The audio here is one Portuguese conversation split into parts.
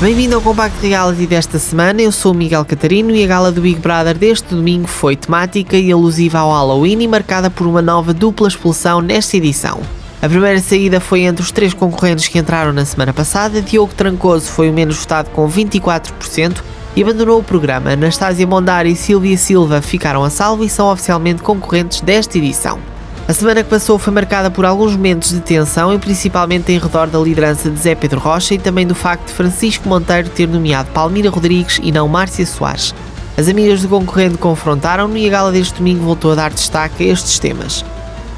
Bem-vindo ao Compacto Reality desta semana. Eu sou o Miguel Catarino e a gala do Big Brother deste domingo foi temática e alusiva ao Halloween e marcada por uma nova dupla expulsão nesta edição. A primeira saída foi entre os três concorrentes que entraram na semana passada. Diogo Trancoso foi o menos votado com 24% e abandonou o programa. Anastásia Mondari e Silvia Silva ficaram a salvo e são oficialmente concorrentes desta edição. A semana que passou foi marcada por alguns momentos de tensão e principalmente em redor da liderança de Zé Pedro Rocha e também do facto de Francisco Monteiro ter nomeado Palmira Rodrigues e não Márcia Soares. As amigas do concorrente confrontaram-no e a gala deste domingo voltou a dar destaque a estes temas.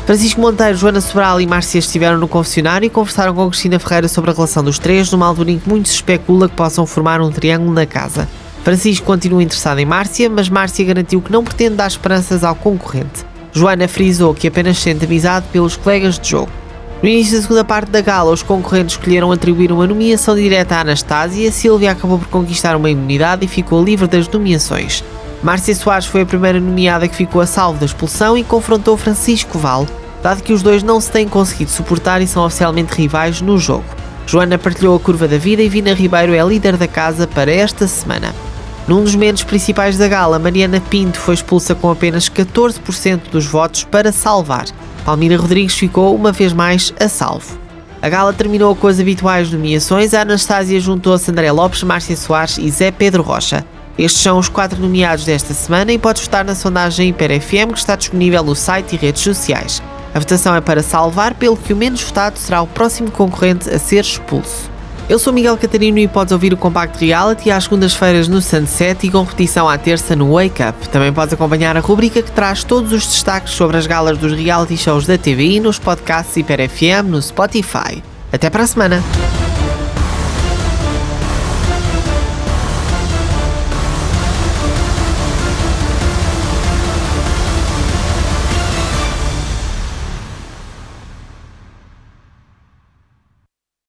Francisco Monteiro, Joana Sobral e Márcia estiveram no confessionário e conversaram com Cristina Ferreira sobre a relação dos três, numa altura em que muito se especula que possam formar um triângulo na casa. Francisco continua interessado em Márcia, mas Márcia garantiu que não pretende dar esperanças ao concorrente. Joana frisou que apenas sente amizade pelos colegas de jogo. No início da segunda parte da gala, os concorrentes escolheram atribuir uma nomeação direta à Anastasia, Silvia acabou por conquistar uma imunidade e ficou livre das nomeações. Márcia Soares foi a primeira nomeada que ficou a salvo da expulsão e confrontou Francisco Val, dado que os dois não se têm conseguido suportar e são oficialmente rivais no jogo. Joana partilhou a curva da vida e Vina Ribeiro é líder da casa para esta semana. Num dos momentos principais da gala, Mariana Pinto foi expulsa com apenas 14% dos votos para salvar. Palmira Rodrigues ficou uma vez mais a salvo. A gala terminou com as habituais nomeações. A juntou-se André Lopes, Márcia Soares e Zé Pedro Rocha. Estes são os quatro nomeados desta semana e podes votar na sondagem Hiper FM que está disponível no site e redes sociais. A votação é para salvar, pelo que o menos votado será o próximo concorrente a ser expulso. Eu sou Miguel Catarino e podes ouvir o Compact Reality às segundas-feiras no Sunset e com repetição à terça no Wake Up. Também podes acompanhar a rubrica que traz todos os destaques sobre as galas dos reality shows da TVI nos podcasts Hiper FM no Spotify. Até para a semana!